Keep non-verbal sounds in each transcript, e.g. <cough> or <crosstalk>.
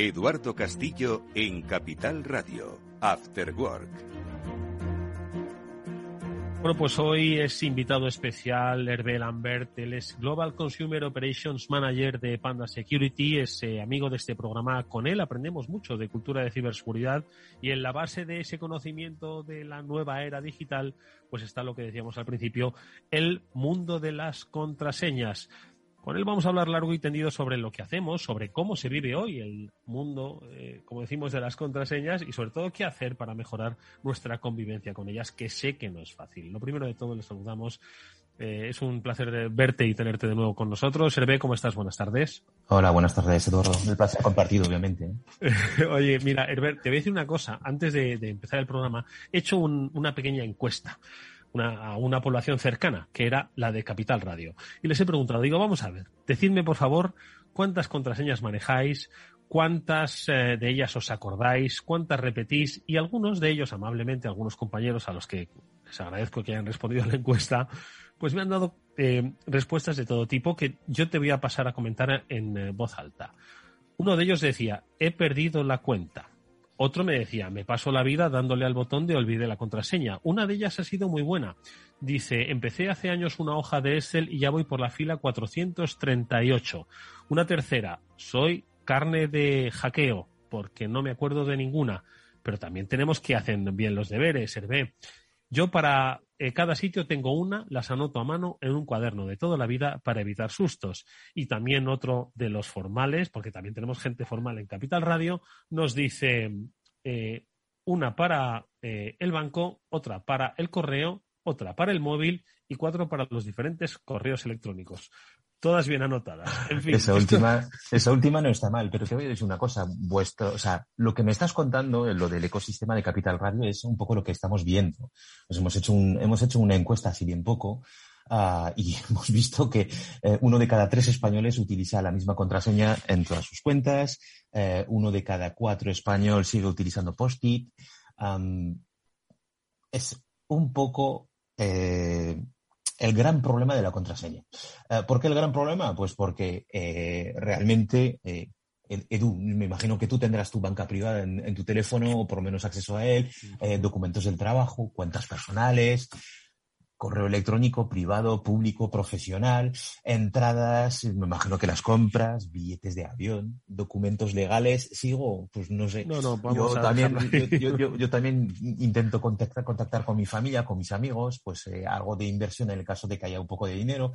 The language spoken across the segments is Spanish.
Eduardo Castillo en Capital Radio, After Work. Bueno, pues hoy es invitado especial Hervé Lambert, él es Global Consumer Operations Manager de Panda Security, es eh, amigo de este programa. Con él aprendemos mucho de cultura de ciberseguridad y en la base de ese conocimiento de la nueva era digital, pues está lo que decíamos al principio, el mundo de las contraseñas. Con él vamos a hablar largo y tendido sobre lo que hacemos, sobre cómo se vive hoy el mundo, eh, como decimos, de las contraseñas y sobre todo qué hacer para mejorar nuestra convivencia con ellas, que sé que no es fácil. Lo primero de todo, les saludamos. Eh, es un placer verte y tenerte de nuevo con nosotros. Hervé, ¿cómo estás? Buenas tardes. Hola, buenas tardes, Eduardo. El placer compartido, obviamente. ¿eh? <laughs> Oye, mira, Hervé, te voy a decir una cosa. Antes de, empezar el programa, he hecho una pequeña encuesta a una población cercana, que era la de Capital Radio. Y les he preguntado, digo, vamos a ver, decidme por favor cuántas contraseñas manejáis, cuántas eh, de ellas os acordáis, cuántas repetís y algunos de ellos, amablemente, algunos compañeros a los que les agradezco que hayan respondido a la encuesta, pues me han dado eh, respuestas de todo tipo que yo te voy a pasar a comentar en eh, voz alta. Uno de ellos decía, he perdido la cuenta. Otro me decía, me paso la vida dándole al botón de olvide la contraseña. Una de ellas ha sido muy buena. Dice, empecé hace años una hoja de Excel y ya voy por la fila 438. Una tercera, soy carne de hackeo, porque no me acuerdo de ninguna. Pero también tenemos que hacer bien los deberes, Hervé. Yo para eh, cada sitio tengo una, las anoto a mano en un cuaderno de toda la vida para evitar sustos. Y también otro de los formales, porque también tenemos gente formal en Capital Radio, nos dice eh, una para eh, el banco, otra para el correo, otra para el móvil y cuatro para los diferentes correos electrónicos todas bien anotadas. <laughs> esa, última, esa última no está mal, pero te voy a decir una cosa. Vuestro, o sea, lo que me estás contando, lo del ecosistema de Capital Radio, es un poco lo que estamos viendo. Pues hemos, hecho un, hemos hecho una encuesta así bien poco. Uh, y <laughs> hemos visto que eh, uno de cada tres españoles utiliza la misma contraseña en todas sus cuentas, eh, uno de cada cuatro español sigue utilizando Post-it. Um, es un poco eh, el gran problema de la contraseña. Eh, ¿Por qué el gran problema? Pues porque eh, realmente, eh, Edu, me imagino que tú tendrás tu banca privada en, tu teléfono o por lo menos acceso a él, documentos del trabajo, cuentas personales, correo electrónico privado, público, profesional, entradas, me imagino que las compras, billetes de avión, documentos legales, sigo, pues no sé. No, no, yo, también, yo, también <laughs> intento contactar, contactar con mi familia, con mis amigos, pues eh, algo de inversión en el caso de que haya un poco de dinero.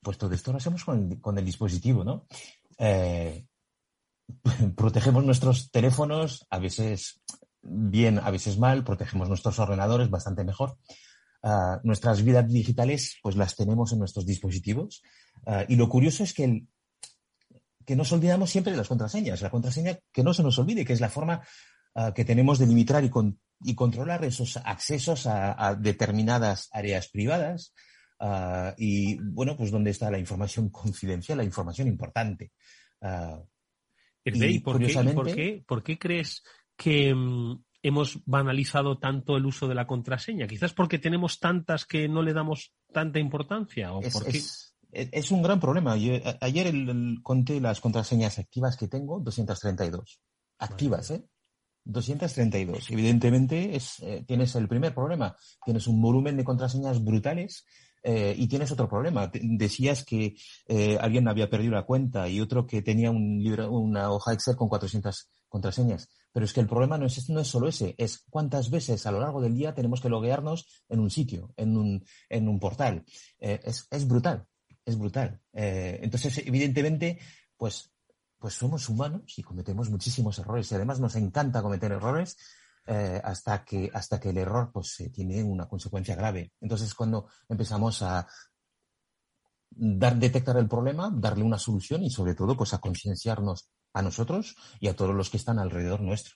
Pues todo esto lo hacemos con el, dispositivo, ¿no? Eh, <laughs> protegemos nuestros teléfonos, a veces bien, a veces mal, protegemos nuestros ordenadores bastante mejor. Ah, nuestras vidas digitales pues las tenemos en nuestros dispositivos. Ah, y lo curioso es que, que nos olvidamos siempre de las contraseñas. La contraseña que no se nos olvide, que es la forma ah, que tenemos de limitar y, y controlar esos accesos a, determinadas áreas privadas. y bueno, pues dónde está la información confidencial, la información importante. y, por, qué, por, qué, crees que, mm, hemos banalizado tanto el uso de la contraseña? Quizás porque tenemos tantas que no le damos tanta importancia. ¿o es, es, un gran problema. ayer conté las contraseñas activas que tengo, 232. Activas, ¿eh? 232. Evidentemente es, eh, tienes el primer problema. Tienes un volumen de contraseñas brutales eh, y tienes otro problema. Decías que eh, alguien había perdido la cuenta y otro que tenía un libro, una hoja Excel con 400 contraseñas. Pero es que el problema no es, no es solo ese, es cuántas veces a lo largo del día tenemos que loguearnos en un sitio, en un, en un portal. Eh, es, es, brutal, es brutal. Eh, entonces, evidentemente, pues, pues somos humanos y cometemos muchísimos errores. Y además nos encanta cometer errores eh, hasta, que, hasta que el error pues, tiene una consecuencia grave. Entonces, cuando empezamos a dar, detectar el problema, darle una solución y sobre todo pues a concienciarnos a nosotros y a todos los que están alrededor nuestro.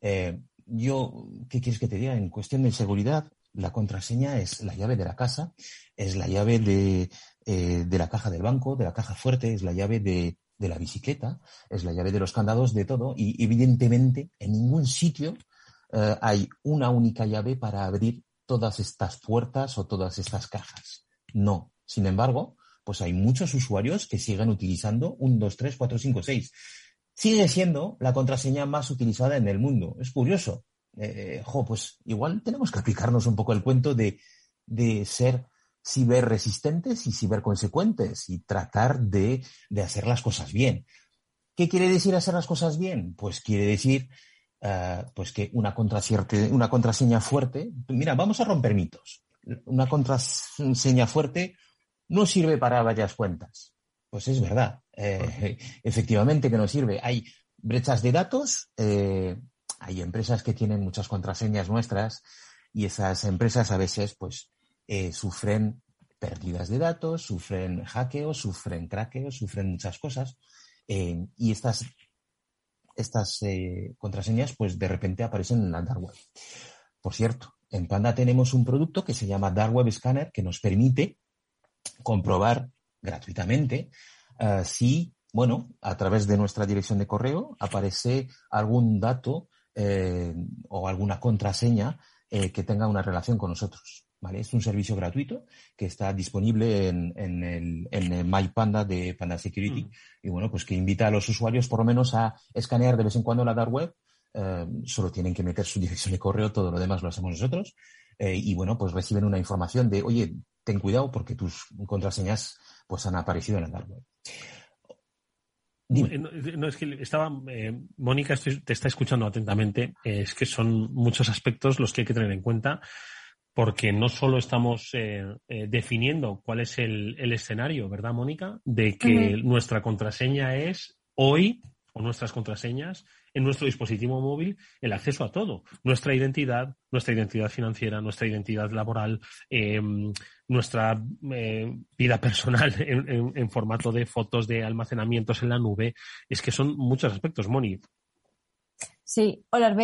Eh, yo, ¿qué quieres que te diga? En cuestión de seguridad, la contraseña es la llave de la casa, es la llave de, eh, la caja del banco, de la caja fuerte, es la llave de, la bicicleta, es la llave de los candados, de todo. Y evidentemente, en ningún sitio eh, hay una única llave para abrir todas estas puertas o todas estas cajas. No. Sin embargo, pues hay muchos usuarios que siguen utilizando un, dos, tres, cuatro, cinco, seis sigue siendo la contraseña más utilizada en el mundo. Es curioso. Eh, jo, pues igual tenemos que aplicarnos un poco el cuento de, de ser ciberresistentes y ciberconsecuentes y tratar de, de, hacer las cosas bien. ¿Qué quiere decir hacer las cosas bien? Pues quiere decir uh, pues que una, una contraseña fuerte, mira, vamos a romper mitos. Una contraseña fuerte no sirve para varias cuentas. Pues es verdad, eh, <laughs> efectivamente que no sirve. Hay brechas de datos, eh, hay empresas que tienen muchas contraseñas nuestras y esas empresas a veces pues eh, sufren pérdidas de datos, sufren hackeos, sufren craqueos, sufren muchas cosas y estas, estas contraseñas pues de repente aparecen en la dark web. Por cierto, en Panda tenemos un producto que se llama Dark Web Scanner que nos permite comprobar gratuitamente uh, si, bueno, a través de nuestra dirección de correo aparece algún dato eh, o alguna contraseña eh, que tenga una relación con nosotros. ¿vale? Es un servicio gratuito que está disponible en, en, el, en el MyPanda de Panda Security mm. y bueno, pues que invita a los usuarios por lo menos a escanear de vez en cuando la dark web. Eh, solo tienen que meter su <laughs> dirección de correo, todo lo demás lo hacemos nosotros. Eh, y bueno, pues reciben una información de, oye, ten cuidado porque tus contraseñas pues han aparecido en la dark web. No, es que estaba, eh, Mónica, te está escuchando atentamente. Eh, es que son muchos aspectos los que hay que tener en cuenta, porque no solo estamos eh, eh definiendo cuál es el, el, escenario, ¿verdad, Mónica? De que uh -huh. nuestra contraseña es hoy, o nuestras contraseñas, en nuestro dispositivo móvil el acceso a todo. Nuestra identidad, nuestra identidad financiera, nuestra identidad laboral, eh, nuestra eh, vida personal <laughs> en, en, formato de fotos, de almacenamientos en la nube. Es que son muchos aspectos, Moni. Sí, hola,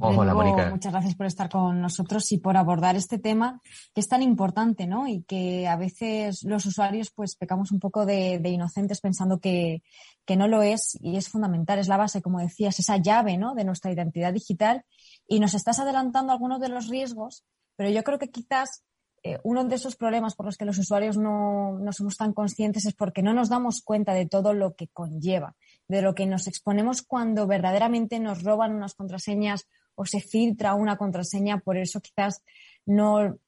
Hola, Mónica. Muchas gracias por estar con nosotros y por abordar este tema que es tan importante, ¿no? Y que a veces los usuarios pues pecamos un poco de, de inocentes pensando que, que, no lo es y es fundamental, es la base, como decías, esa llave, ¿no? De nuestra identidad digital y nos estás adelantando algunos de los riesgos, pero yo creo que quizás eh, uno de esos problemas por los que los usuarios no, no somos tan conscientes es porque no nos damos cuenta de todo lo que conlleva, de lo que nos exponemos cuando verdaderamente nos roban unas contraseñas o se filtra una contraseña, por eso quizás no,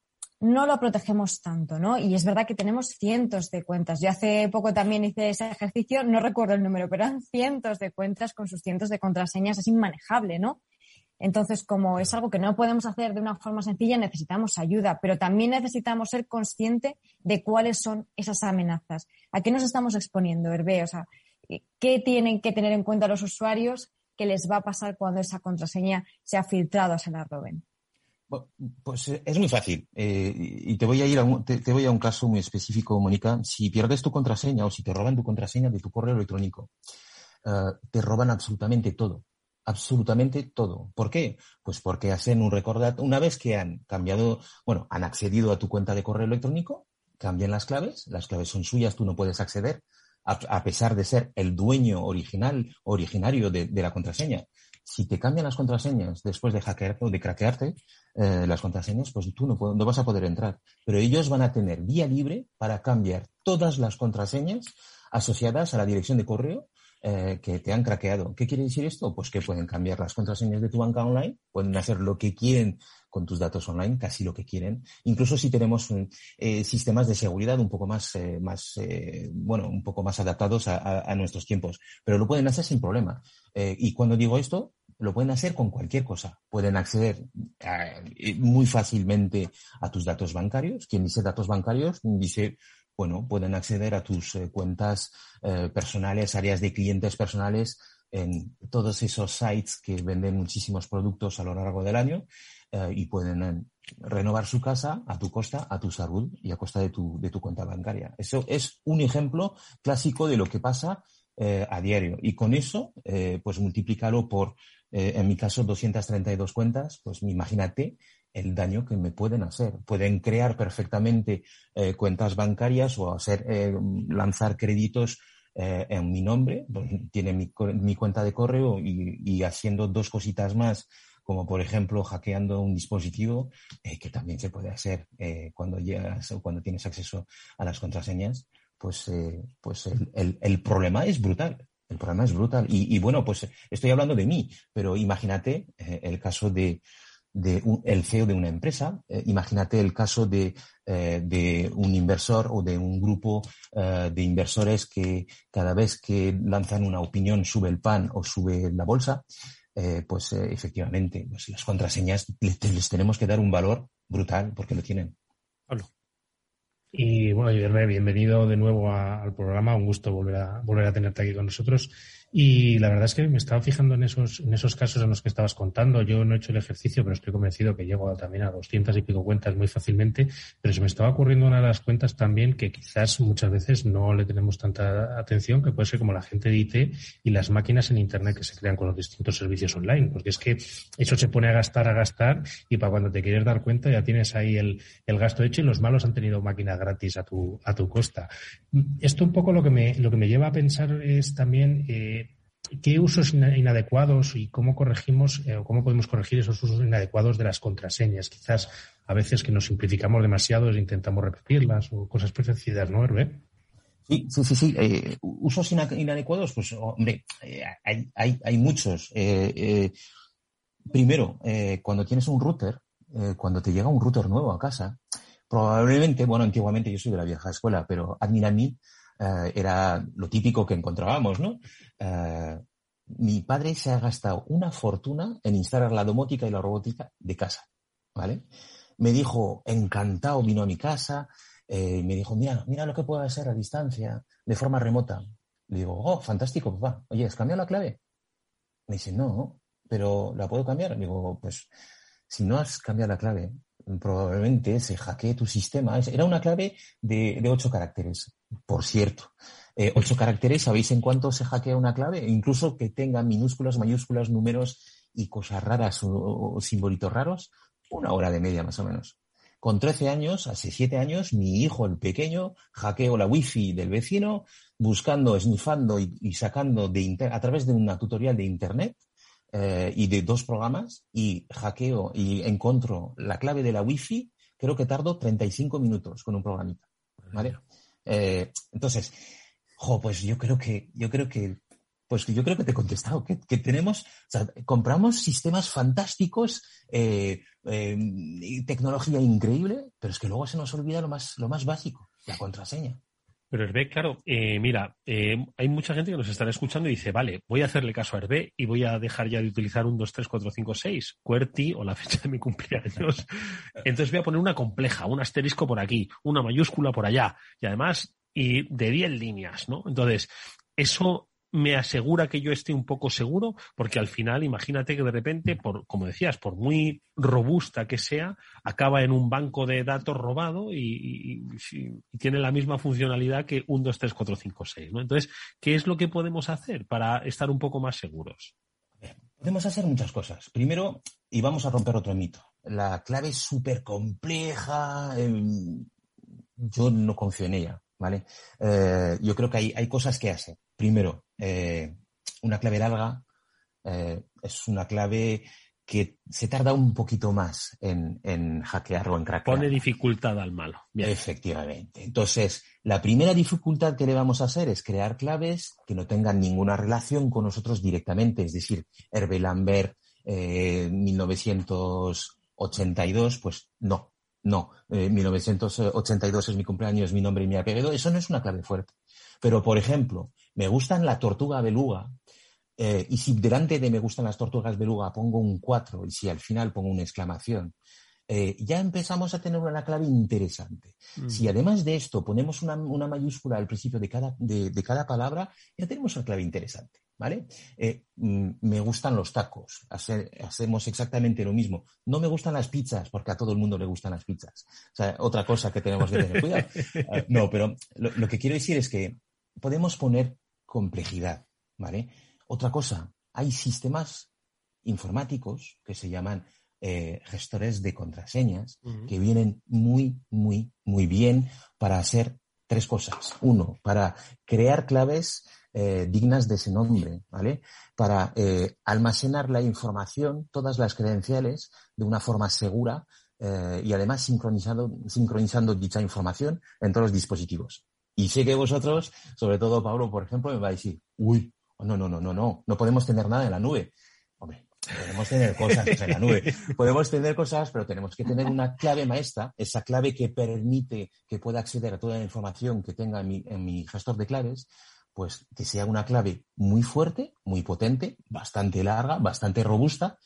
no lo protegemos tanto, ¿no? Y es verdad que tenemos cientos de cuentas. Yo hace poco también hice ese ejercicio, no recuerdo el número, pero eran cientos de cuentas con sus cientos de contraseñas, es inmanejable, ¿no? Entonces, como es algo que no podemos hacer de una forma sencilla, necesitamos ayuda, pero también necesitamos ser conscientes de cuáles son esas amenazas. ¿A qué nos estamos exponiendo, Hervé? O sea, ¿qué tienen que tener en cuenta los usuarios que les va a pasar cuando esa contraseña sea filtrada o se la roben? Pues eh, es muy fácil. Eh, y te voy a ir a un, te, voy a un caso muy específico, Mónica. Si pierdes tu contraseña o si te roban tu contraseña de tu correo electrónico, uh, te roban absolutamente todo absolutamente todo. ¿Por qué? Pues porque hacen un recordatorio. Una vez que han cambiado, bueno, han accedido a tu cuenta de correo electrónico, cambian las claves, las claves son suyas, tú no puedes acceder, a, pesar de ser el dueño original, originario de, de, la contraseña. Si te cambian las contraseñas después de hackearte o de craquearte eh, las contraseñas, pues tú no, no vas a poder entrar. Pero ellos van a tener vía libre para cambiar todas las contraseñas asociadas a la dirección de correo eh, que te han craqueado. ¿Qué quiere decir esto? Pues que pueden cambiar las contraseñas de tu banca online, pueden hacer lo que quieren con tus datos online, casi lo que quieren. Incluso si tenemos eh, sistemas de seguridad un poco más, eh, más bueno, un poco más adaptados a, nuestros tiempos. Pero lo pueden hacer sin problema. Y cuando digo esto, lo pueden hacer con cualquier cosa. Pueden acceder muy fácilmente a tus datos bancarios. Quien dice datos bancarios dice bueno, pueden acceder a tus eh, cuentas eh, personales, áreas de clientes personales en todos esos sites que venden muchísimos productos a lo largo del año eh, y pueden renovar su casa a tu costa, a tu salud y a costa de tu, de tu cuenta bancaria. Eso es un ejemplo clásico de lo que pasa a diario. Y con eso, pues multiplícalo por, en mi caso, 232 cuentas, pues imagínate el daño que me pueden hacer. Pueden crear perfectamente eh, cuentas bancarias o hacer eh, lanzar créditos eh, en mi nombre, tiene mi, mi, cuenta de correo y, y, haciendo dos cositas más, como por ejemplo hackeando un dispositivo, que también se puede hacer cuando llegas o cuando tienes acceso a las contraseñas, pues, pues el, el, el problema es brutal. El problema es brutal. Y, bueno, pues estoy hablando de mí, pero imagínate el caso de, el CEO de una empresa, eh, imagínate el caso de, eh, de, un inversor o de un grupo de inversores que cada vez que lanzan una opinión sube el pan o sube la bolsa, pues efectivamente pues las contraseñas les, tenemos que dar un valor brutal porque lo tienen. Y bueno, bienvenido de nuevo al programa. Un gusto volver a, volver a tenerte aquí con nosotros. Y la verdad es que me estaba fijando en esos, en esos casos en los que estabas contando. Yo no he hecho el ejercicio, pero estoy convencido que llego también a 200 y pico cuentas muy fácilmente. Pero se me estaba ocurriendo una de las cuentas también que quizás muchas veces no le tenemos tanta atención, que puede ser como la gente de IT y las máquinas en Internet que se crean con los distintos servicios online. Porque es que eso se pone a gastar, a gastar, y para cuando te quieres dar cuenta ya tienes ahí el, el gasto hecho y los malos han tenido máquina gratis a tu, a tu costa. Esto un poco lo que me, lo que me lleva a pensar es también eh, ¿Qué usos inadecuados y cómo corregimos eh, o cómo podemos corregir esos usos inadecuados de las contraseñas? Quizás a veces que nos simplificamos demasiado e intentamos repetirlas o cosas parecidas, ¿no, Hervé? Sí, sí, sí. sí. Eh, usos inadecuados, pues, hombre, eh, hay, hay, muchos. primero, cuando tienes un router, cuando te llega un router nuevo a casa, probablemente, bueno, antiguamente yo soy de la vieja escuela, pero admin admin eh, era lo típico que encontrábamos, ¿no? Eh, mi padre se ha gastado una fortuna en instalar la domótica y la robótica de casa, ¿vale? Me dijo, encantado, vino a mi casa, eh, me dijo, mira, mira lo que puedo hacer a distancia, de forma remota. Le digo, oh, fantástico, papá. Oye, ¿has cambiado la clave? Me dice, no, pero ¿la puedo cambiar? Le digo, pues, si no has cambiado la clave, probablemente se hackee tu sistema. Era una clave de, ocho caracteres, por cierto. Eh, ocho caracteres, ¿sabéis en cuánto se hackea una clave? Incluso que tenga minúsculas, mayúsculas, números y cosas raras o, simbolitos raros, una hora de media más o menos. Con 13 años, hace 7 años, mi hijo, el pequeño, hackeó la wifi del vecino, buscando, esnifando y, sacando de a través de una tutorial de internet, eh, y de dos programas y hackeo y encuentro la clave de la wifi, creo que tardo 35 minutos con un programita. ¿Vale? Eh, entonces, jo, pues yo creo que, yo creo que, pues yo creo que te he contestado, que, tenemos, o sea, compramos sistemas fantásticos, eh, tecnología increíble, pero es que luego se nos olvida lo más, lo más básico, la contraseña. Pero Hervé, claro, eh, mira, eh, hay mucha gente que nos estará escuchando y dice, vale, voy a hacerle caso a Hervé y voy a dejar ya de utilizar un 2, 3, 4, 5, 6, QWERTY o la fecha de mi cumpleaños. <laughs> Entonces voy a poner una compleja, un asterisco por aquí, una mayúscula por allá y además y de 10 líneas, ¿no? Entonces, eso me asegura que yo esté un poco seguro, porque al final, imagínate que de repente, por, como decías, por muy robusta que sea, acaba en un banco de datos robado y, tiene la misma funcionalidad que un 2, 3, 4, 5, 6. ¿no? Entonces, ¿qué es lo que podemos hacer para estar un poco más seguros? Podemos hacer muchas cosas. Primero, y vamos a romper otro mito. La clave es súper compleja. Em, yo no confío en ella. ¿vale? Eh, yo creo que hay, hay cosas que hacer. Primero, eh, una clave larga eh, es una clave que se tarda un poquito más en, en hackear o en craquear. Pone dificultad al malo. Efectivamente. Entonces, la primera dificultad que le vamos a hacer es crear claves que no tengan ninguna relación con nosotros directamente. Es decir, Hervé Lambert, 1982, pues no. No, 1982 es mi cumpleaños, mi nombre y mi apellido. Eso no es una clave fuerte. Pero, por ejemplo, me gustan la tortuga beluga, eh, y si delante de me gustan las tortugas beluga pongo un 4 y si al final pongo una exclamación, eh, ya empezamos a tener una clave interesante. Mm. Si además de esto ponemos una, mayúscula al principio de cada, de, cada, palabra, ya tenemos una clave interesante. ¿Vale? Eh, mm, me gustan los tacos, hacemos exactamente lo mismo. No me gustan las pizzas, porque a todo el mundo le gustan las pizzas. O sea, otra cosa que tenemos que tener cuidado. <laughs> no, pero lo que quiero decir es que podemos poner complejidad, ¿vale? Otra cosa, hay sistemas informáticos que se llaman eh, gestores de contraseñas que vienen muy, muy, muy bien para hacer tres cosas. Uno, para crear claves eh, dignas de ese nombre, ¿vale? Para eh, almacenar la información, todas las credenciales, de una forma segura y además sincronizando, sincronizando dicha información en todos los dispositivos. Y sé que vosotros, sobre todo Pablo, por ejemplo, me va a decir, uy, No, no, no, no, no. No podemos tener nada en la nube. Hombre, podemos tener cosas en la nube. Podemos tener cosas, pero tenemos que tener una clave maestra, esa clave que permite que pueda acceder a toda la información que tenga en mi, en mi gestor de claves, pues que sea una clave muy fuerte, muy potente, bastante larga, bastante robusta,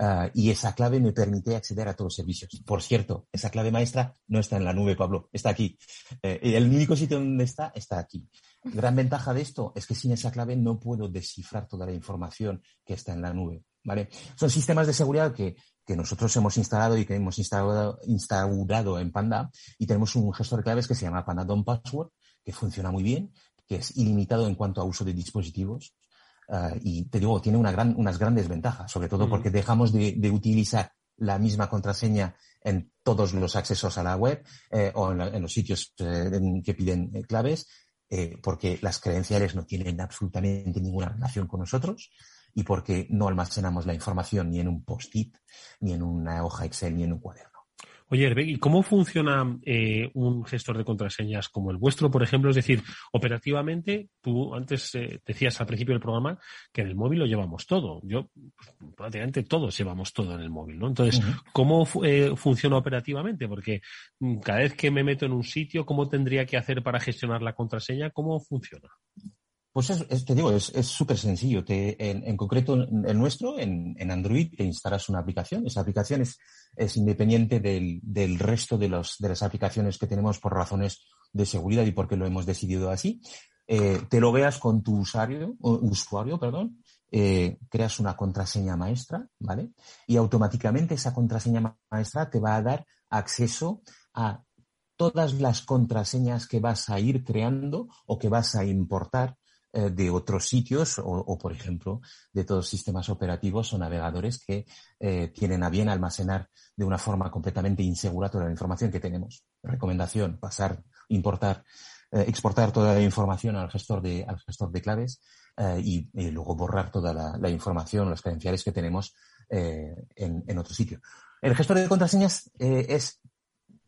Uh, y esa clave me permite acceder a todos los servicios. Por cierto, esa clave maestra no está en la nube, Pablo, está aquí. Eh, el único sitio donde está, está aquí. Gran ventaja de esto es que sin esa clave no puedo descifrar toda la información que está en la nube. ¿vale? Son sistemas de seguridad que, nosotros hemos instalado y que hemos instalado, instaurado en Panda y tenemos un gestor de claves que se llama Panda Don't Password, que funciona muy bien, que es ilimitado en cuanto a uso de dispositivos Uh, y te digo, tiene una gran, unas grandes ventajas, sobre todo porque dejamos de, de, utilizar la misma contraseña en todos los accesos a la web eh, o en, la, en, los sitios eh, que piden eh, claves, porque las credenciales no tienen absolutamente ninguna relación con nosotros y porque no almacenamos la información ni en un post-it, ni en una hoja Excel, ni en un cuaderno. Oye, Herbeg, ¿y cómo funciona eh, un gestor de contraseñas como el vuestro, por ejemplo? Es decir, operativamente, tú antes eh, decías al principio del programa que en el móvil lo llevamos todo. Yo, pues, prácticamente todos llevamos todo en el móvil, ¿no? Entonces, uh -huh. ¿cómo eh, funciona operativamente? Porque mm, cada vez que me meto en un sitio, ¿cómo tendría que hacer para gestionar la contraseña? ¿Cómo funciona? Pues es, es, te digo, es súper sencillo. En, concreto, el nuestro, en, Android, te instalas una aplicación. Esa aplicación es, independiente del, resto de las aplicaciones que tenemos por razones de seguridad y porque lo hemos decidido así. Eh, te lo veas con tu usuario, usuario perdón, eh, creas una contraseña maestra, ¿vale? Y automáticamente esa contraseña maestra te va a dar acceso a todas las contraseñas que vas a ir creando o que vas a importar eh, de otros sitios o, por ejemplo, de todos los sistemas operativos o navegadores que eh, tienen a bien almacenar de una forma completamente insegura toda la información que tenemos. Recomendación, pasar, importar, eh, exportar toda la información al gestor de, al gestor de claves y, luego borrar toda la, la, información, las credenciales que tenemos en, en, otro sitio. El gestor de contraseñas es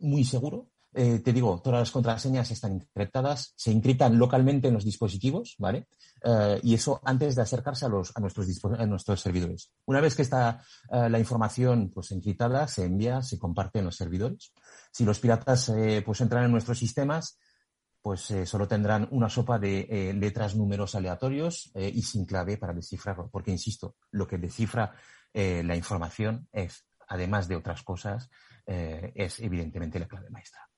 muy seguro, eh, te digo, todas las contraseñas están encriptadas, se encriptan localmente en los dispositivos, ¿vale? Uh, y eso antes de acercarse a, los, a, nuestros, a nuestros servidores. Una vez que está uh, la información pues, encriptada, se envía, se comparte en los servidores. Si los piratas eh, pues, entran en nuestros sistemas, pues eh, solo tendrán una sopa de eh, letras, números aleatorios eh, y sin clave para descifrarlo. Porque, insisto, lo que descifra la información es, además de otras cosas, es evidentemente la clave maestra.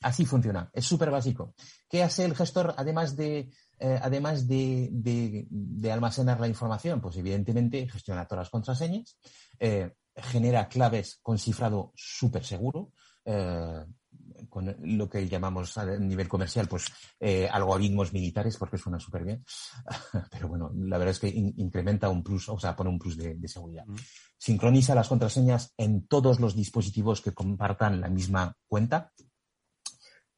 Así funciona, es súper básico. ¿Qué hace el gestor además de, eh, además de, de, de, almacenar la información? Pues evidentemente gestiona todas las contraseñas, eh, genera claves con cifrado súper seguro, eh, con lo que llamamos a nivel comercial, pues eh, algoritmos militares, porque suena súper bien. <laughs> Pero bueno, la verdad es que in incrementa un plus, o sea, pone un plus de, de seguridad. Mm. Sincroniza las contraseñas en todos los dispositivos que compartan la misma cuenta,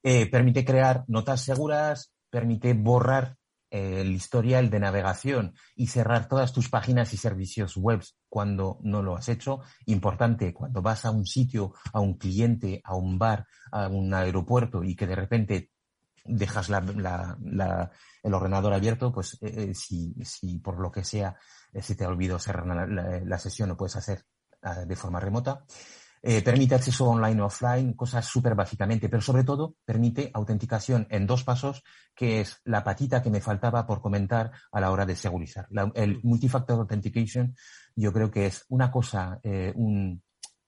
eh, permite crear notas seguras, permite borrar eh, el historial de navegación y cerrar todas tus páginas y servicios web cuando no lo has hecho. Importante, cuando vas a un sitio, a un cliente, a un bar, a un aeropuerto y que de repente dejas el ordenador abierto, pues eh, eh si, si, por lo que sea se te ha olvidado cerrar la, sesión, lo puedes hacer de forma remota. Eh, permite acceso online o offline, cosas súper básicamente, pero sobre todo permite autenticación en dos pasos, que es la patita que me faltaba por comentar a la hora de segurizar. La, el multifactor authentication yo creo que es una cosa, eh, un,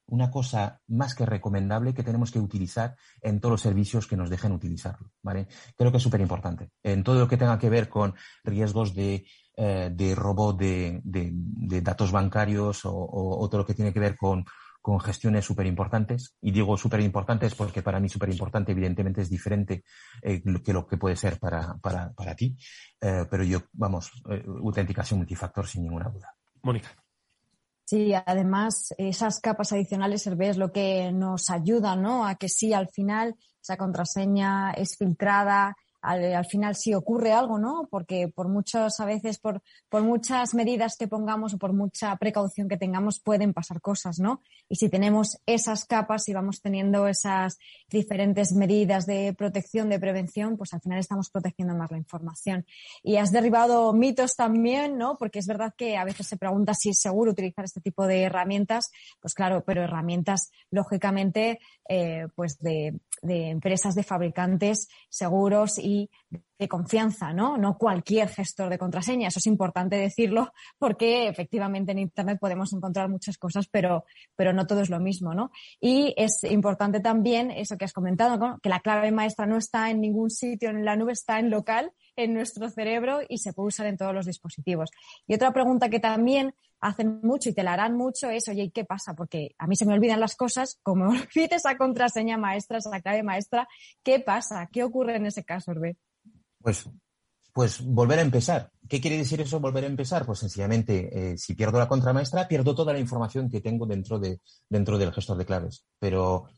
una cosa más que recomendable que tenemos que utilizar en todos los servicios que nos dejen utilizarlo, ¿vale? Creo que es súper importante. En todo lo que tenga que ver con riesgos de, eh, de robo de, de, de, datos bancarios o, o, o todo lo que tiene que ver con con gestiones súper importantes. Y digo súper importantes porque para mí súper importante evidentemente es diferente eh, que lo que puede ser para, para, para ti. Eh, pero yo, vamos, eh, autenticación multifactor sin ninguna duda. Mónica. Sí, además esas capas adicionales es lo que nos ayuda, ¿no? A que sí, al final esa contraseña es filtrada, al, final si ocurre algo, ¿no? Porque por muchos, a veces, por, por muchas medidas que pongamos o por mucha precaución que tengamos, pueden pasar cosas, ¿no? Y si tenemos esas capas y vamos teniendo esas diferentes medidas de protección, de prevención, pues al final estamos protegiendo más la información. Y has derribado mitos también, ¿no? Porque es verdad que a veces se pregunta si es seguro utilizar este tipo de herramientas. Pues claro, pero herramientas, lógicamente, eh, pues de, de empresas, de fabricantes seguros y de confianza, ¿no? Cualquier gestor de contraseña. Eso es importante decirlo porque efectivamente en Internet podemos encontrar muchas cosas, pero, pero no todo es lo mismo, ¿no? Y es importante también eso que has comentado, que la clave maestra no está en ningún sitio en la nube, está en local, en nuestro cerebro y se puede usar en todos los dispositivos. Y otra pregunta que también hacen mucho y te la harán mucho es, oye, ¿y qué pasa? Porque a mí se me olvidan las cosas, como <laughs> olvides esa contraseña maestra, esa clave maestra, ¿qué pasa? ¿Qué ocurre en ese caso, Hervé? Pues, pues volver a empezar. ¿Qué quiere decir eso, volver a empezar? Pues sencillamente, eh, si pierdo la contramaestra, pierdo toda la información que tengo dentro, de, dentro del gestor de claves. Pero,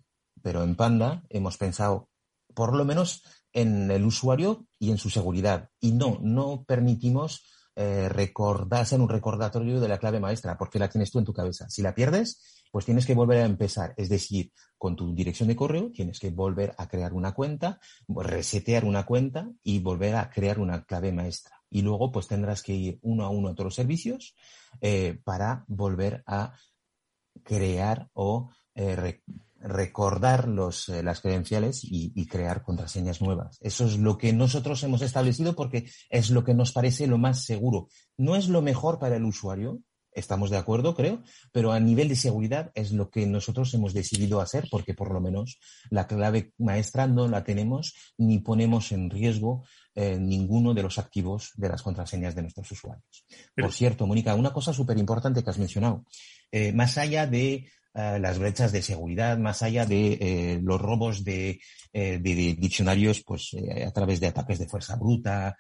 pero en Panda hemos pensado, por lo menos, en el usuario y en su seguridad. Y no, no permitimos eh, recordar, ser un recordatorio de la clave maestra, porque la tienes tú en tu cabeza. Si la pierdes, pues tienes que volver a empezar. Es decir, con tu dirección de correo tienes que volver a crear una cuenta, resetear una cuenta y volver a crear una clave maestra. Y luego, pues tendrás que ir uno a uno a todos los servicios eh, para volver a crear o eh, recordar los, eh, las credenciales y, crear contraseñas nuevas. Eso es lo que nosotros hemos establecido porque es lo que nos parece lo más seguro. No es lo mejor para el usuario, estamos de acuerdo, creo, pero a nivel de seguridad es lo que nosotros hemos decidido hacer porque por lo menos la clave maestra no la tenemos ni ponemos en riesgo eh, ninguno de los activos de las contraseñas de nuestros usuarios. Por cierto, Mónica, una cosa súper importante que has mencionado. Eh, más allá de eh, las brechas de seguridad, más allá de eh, los robos de, eh, diccionarios pues, a través de ataques de fuerza bruta,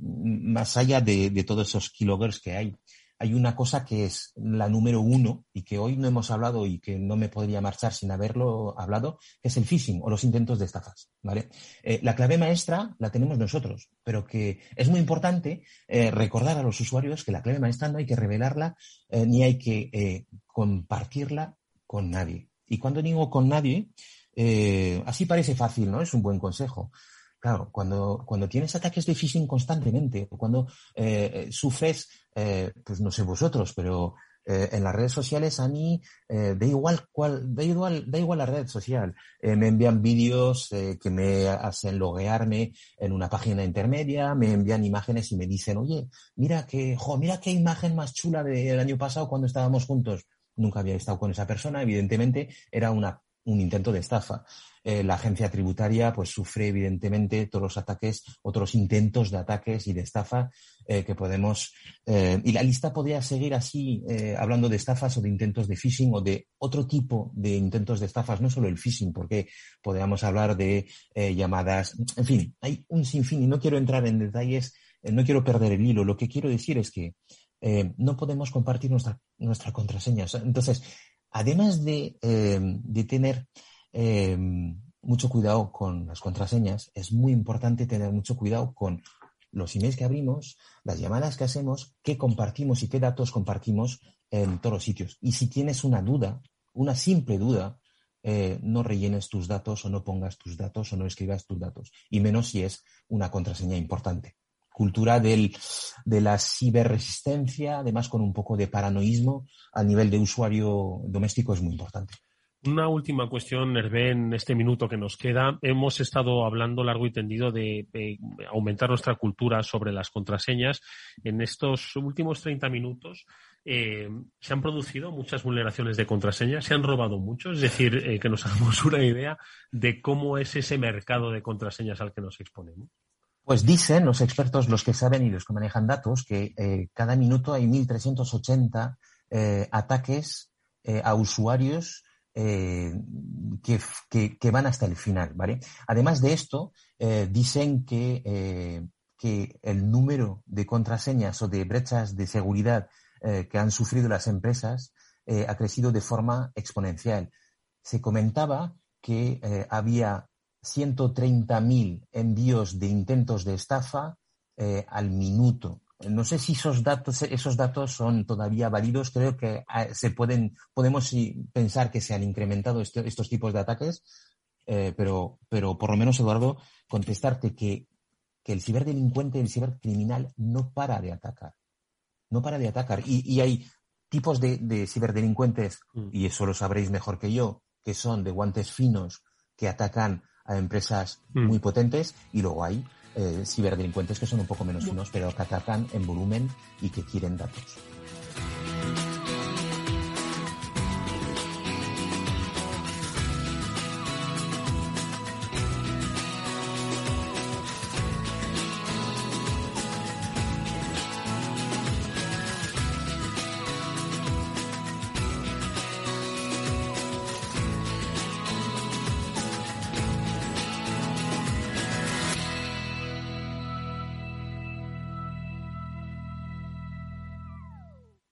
más allá de, de, todos esos kilogers que hay hay una cosa que es la número uno y que hoy no hemos hablado y que no me podría marchar sin haberlo hablado, que es el phishing o los intentos de estafas. ¿vale? Eh, la clave maestra la tenemos nosotros, pero que es muy importante eh, recordar a los usuarios que la clave maestra no hay que revelarla eh, ni hay que compartirla con nadie. Y cuando digo con nadie, así parece fácil, ¿no? Es un buen consejo. Claro, cuando, cuando tienes ataques de phishing constantemente, cuando eh, sufres, eh, pues no sé vosotros, pero eh, en las redes sociales a mí da igual cuál, da igual, da igual la red social. me envían vídeos que me hacen loguearme en una página intermedia, me envían imágenes y me dicen, oye, mira que, jo, mira qué imagen más chula del año pasado cuando estábamos juntos. Nunca había estado con esa persona, evidentemente era una, un intento de estafa. Eh, la agencia tributaria pues sufre evidentemente todos los ataques, otros intentos de ataques y de estafa eh, que podemos eh, y la lista podría seguir así hablando de estafas o de intentos de phishing o de otro tipo de intentos de estafas, no solo el phishing, porque podríamos hablar de llamadas, en fin, hay un sinfín y no quiero entrar en detalles, no quiero perder el hilo. Lo que quiero decir es que no podemos compartir nuestra, nuestra contraseña. Entonces, además de, de tener eh, mucho cuidado con las contraseñas. Es muy importante tener mucho cuidado con los emails que abrimos, las llamadas que hacemos, qué compartimos y qué datos compartimos en todos los sitios. Y si tienes una duda, una simple duda, eh, no rellenes tus datos o no pongas tus datos o no escribas tus datos. Y menos si es una contraseña importante. Cultura de la ciberresistencia, además con un poco de paranoísmo a nivel de usuario doméstico es muy importante. Una última cuestión, Hervé, en este minuto que nos queda. Hemos estado hablando largo y tendido de, aumentar nuestra cultura sobre las contraseñas. En estos últimos 30 minutos eh, se han producido muchas vulneraciones de contraseñas, se han robado mucho, es decir, eh, que nos hagamos <laughs> una idea de cómo es ese mercado de contraseñas al que nos exponemos. Pues dicen los expertos, los que saben y los que manejan datos, que eh, cada minuto hay 1.380 ataques a usuarios eh, que, van hasta el final, ¿vale? Además de esto, eh, dicen que, eh, que, el número de contraseñas o de brechas de seguridad que han sufrido las empresas ha crecido de forma exponencial. Se comentaba que había 130.000 envíos de intentos de estafa eh, al minuto. No sé si esos datos, esos datos son todavía válidos. Creo que eh, se pueden, podemos pensar que se han incrementado este, estos tipos de ataques, eh, pero, pero por lo menos, Eduardo, contestarte que, que el ciberdelincuente, el cibercriminal no para de atacar. No para de atacar. Y, y hay tipos de, de ciberdelincuentes, mm. y eso lo sabréis mejor que yo, que son de guantes finos, que atacan a empresas mm. muy potentes, y luego hay eh, ciberdelincuentes que son un poco menos finos, pero que atacan en volumen y que quieren datos.